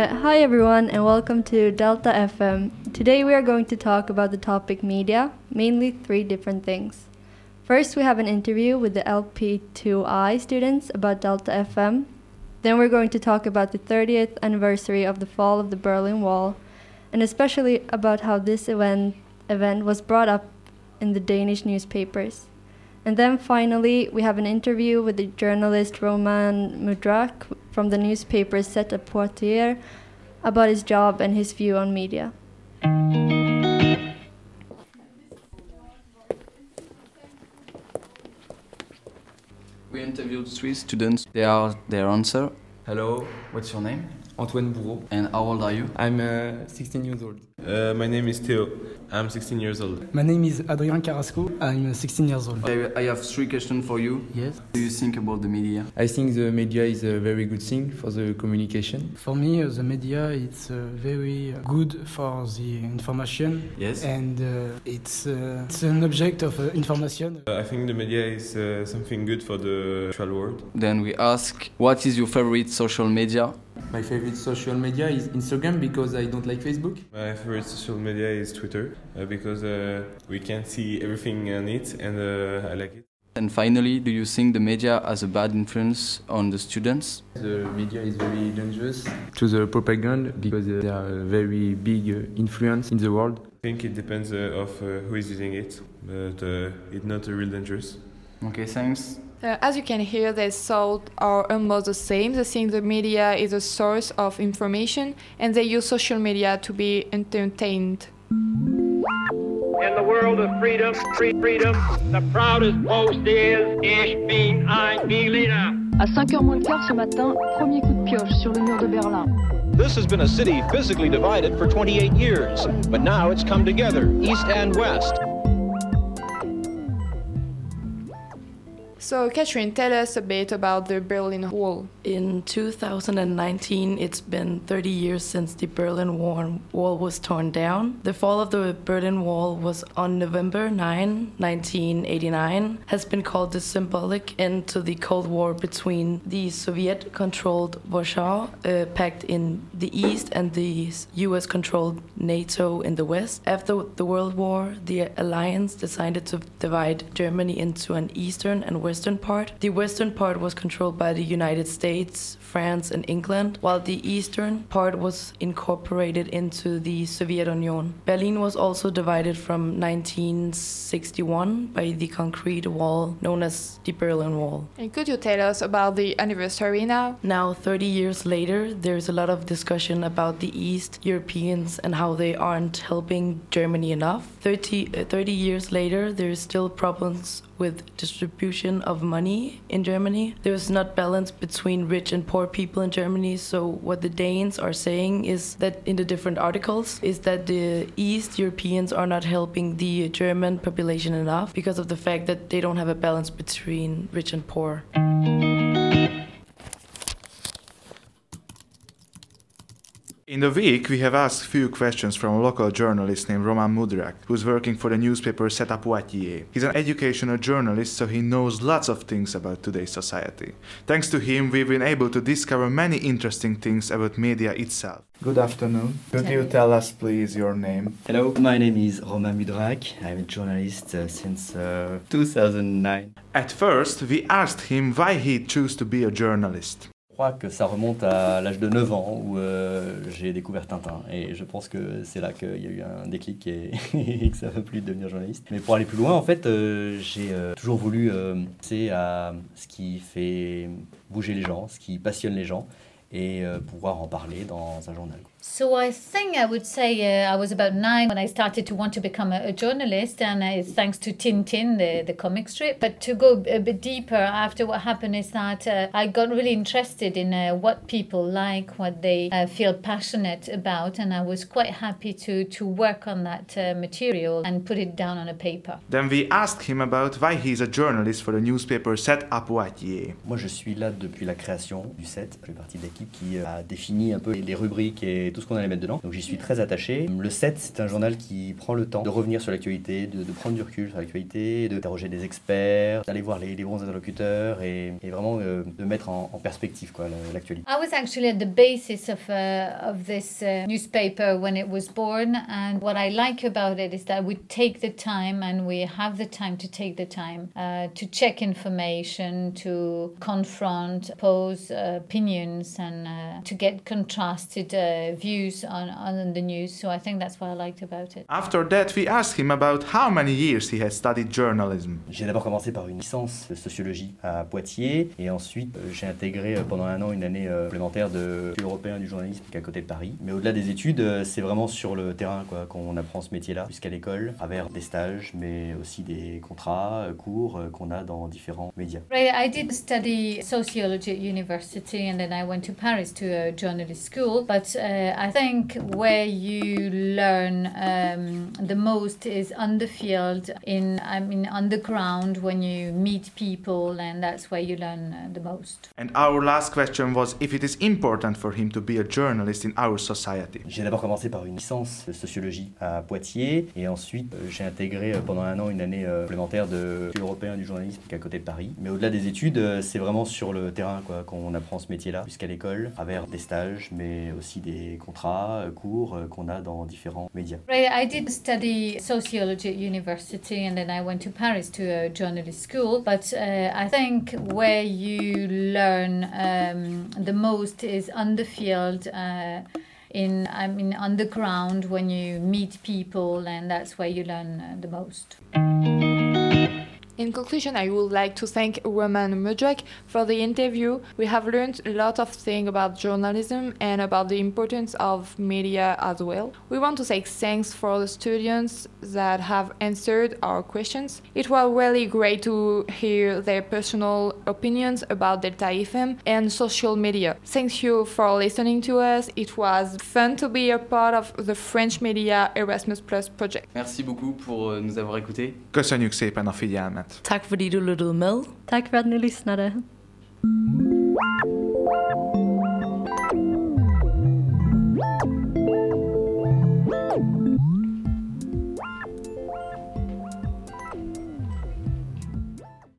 Uh, hi everyone and welcome to Delta FM. Today we are going to talk about the topic media, mainly three different things. First, we have an interview with the LP2I students about Delta FM. Then we're going to talk about the 30th anniversary of the fall of the Berlin Wall and especially about how this event event was brought up in the Danish newspapers. And then finally, we have an interview with the journalist Roman Mudrak from the newspaper 7 à Poitiers about his job and his view on media. We interviewed three students. They are their answer. Hello, What's your name? Antoine Bourreau. And how old are you? I'm uh, 16 years old. Uh, my name is Theo. I'm 16 years old. My name is Adrien Carrasco. I'm 16 years old. I I have three questions for you. Yes. What do you think about the media? I think the media is a very good thing for the communication. For me, uh, the media it's uh, very good for the information Yes. and uh, it's, uh, it's an object of uh, information. Uh, I think the media is uh, something good for the actual world. Then we ask, what is your favorite social media? My favorite social media is Instagram because I don't like Facebook. My favorite social media is Twitter uh, because uh, we can see everything on it and uh, I like it. And finally, do you think the media has a bad influence on the students? The media is very dangerous to the propaganda because they are a very big uh, influence in the world. I think it depends uh, of uh, who is using it, but uh, it's not uh, real dangerous. Okay, thanks. Uh, as you can hear, the thoughts are almost the same. They think the media is a source of information and they use social media to be entertained. In the world of freedom, free freedom, the proudest boast is Ich bin ein Berliner. À 5h moins le quart ce matin, premier coup de pioche sur le mur de Berlin. This has been a city physically divided for 28 years, but now it's come together, east and west. So, Catherine, tell us a bit about the Berlin Wall. In 2019, it's been 30 years since the Berlin Wall was torn down. The fall of the Berlin Wall was on November 9, 1989, has been called the symbolic end to the Cold War between the Soviet controlled Warsaw uh, Pact in the east and the US controlled NATO in the west. After the World War, the alliance decided to divide Germany into an eastern and western part. The western part was controlled by the United States, France, and England, while the eastern part was incorporated into the Soviet Union. Berlin was also divided from 1961 by the concrete wall known as the Berlin Wall. And could you tell us about the anniversary now? Now, 30 years later, there's a lot of discussion about the East Europeans and how they aren't helping Germany enough. 30, uh, 30 years later, there's still problems with distribution of money in Germany. There's not balance between rich and poor people in Germany. So what the Danes are saying is that in the different articles is that the East Europeans are not helping the German population enough because of the fact that they don't have a balance between rich and poor. In the week, we have asked few questions from a local journalist named Roman Mudrak, who's working for the newspaper 7 à Poitiers. He's an educational journalist, so he knows lots of things about today's society. Thanks to him, we've been able to discover many interesting things about media itself. Good afternoon. Could you tell us, please, your name? Hello, my name is Romain Mudrak. I'm a journalist uh, since uh, 2009. At first, we asked him why he chose to be a journalist. Crois que ça remonte à l'âge de 9 ans où euh, j'ai découvert Tintin. Et je pense que c'est là qu'il y a eu un déclic et, que ça m'a plu de devenir journaliste. Mais pour aller plus loin, en fait, euh, j'ai euh, toujours voulu penser à ce qui fait bouger les gens, ce qui passionne les gens et pouvoir en parler dans un journal. So I think I would say uh, I was about nine when I started to want to become a, a journalist, and uh, it's thanks to Tintin, the, the comic strip. But to go a bit deeper, after what happened is that uh, I got really interested in uh, what people like, what they uh, feel passionate about, and I was quite happy to to work on that uh, material and put it down on a paper. Then we asked him about why he's a journalist for the newspaper 7 à Poitiers. Moi, je suis là depuis la création du 7. Je fais partie de l'équipe qui a défini un peu les rubriques et et tout ce qu'on allait mettre dedans. Donc j'y suis très attaché. Le 7, c'est un journal qui prend le temps de revenir sur l'actualité, de, de prendre du recul sur l'actualité, d'interroger des experts, d'aller voir les, les bons interlocuteurs et, et vraiment euh, de mettre en, en perspective l'actualité. I was actually the basis of uh, of this uh, newspaper when it was born, and what I like about it is that we take the time and we have the time to take the time uh, to check information, to confront, pose uh, opinions, and uh, to get contrasted uh, views on on the news. So I think that's what I liked about it. After that, we asked him about how many years he had studied journalism. J'ai d'abord commencé par une licence de sociologie à Poitiers et ensuite euh, j'ai intégré euh, pendant un an une année euh, complémentaire de l'Institut européen du journalisme qui est à côté de Paris. Mais au-delà des études, euh, c'est vraiment sur le terrain quoi, qu'on apprend ce métier-là, jusqu'à l'école, à travers des stages, mais aussi des contrats, euh, cours euh, qu'on a dans différents médias. Right, I did study sociology at university and then I went to Paris to a journalist school. But uh, I think where you learn um, the most is on the field, in I mean on the ground when you meet people, and that's where you learn uh, the most. And our last question was if it is important for him to be a journalist in our society. J'ai d'abord commencé par une licence de sociologie à Poitiers et ensuite euh, j'ai intégré euh, pendant un an une année euh, complémentaire de l'Institut européen du journalisme qui est à côté de Paris. Mais au-delà des études, euh, c'est vraiment sur le terrain quoi, qu'on apprend ce métier-là, jusqu'à l'école, à travers des stages, mais aussi des contrats, euh, cours euh, qu'on a dans différents médias. I did study sociology at university and then I went to Paris to a journalist school. But uh, I think where you learn um, the most is on the field. Uh, in I mean on the ground when you meet people and that's where you learn uh, the most. In conclusion, I would like to thank Roman Mudrak for the interview. We have learned a lot of things about journalism and about the importance of media as well. We want to say thanks for the students that have answered our questions. It was really great to hear their personal opinions about Delta FM and social media. Thank you for listening to us. It was fun to be a part of the French Media Erasmus Plus project. Merci beaucoup pour euh, nous avoir écoutés. Köszönjük szépen a figyelmet! Tak fordi du lyttede med. Tack för att ni lyssnade.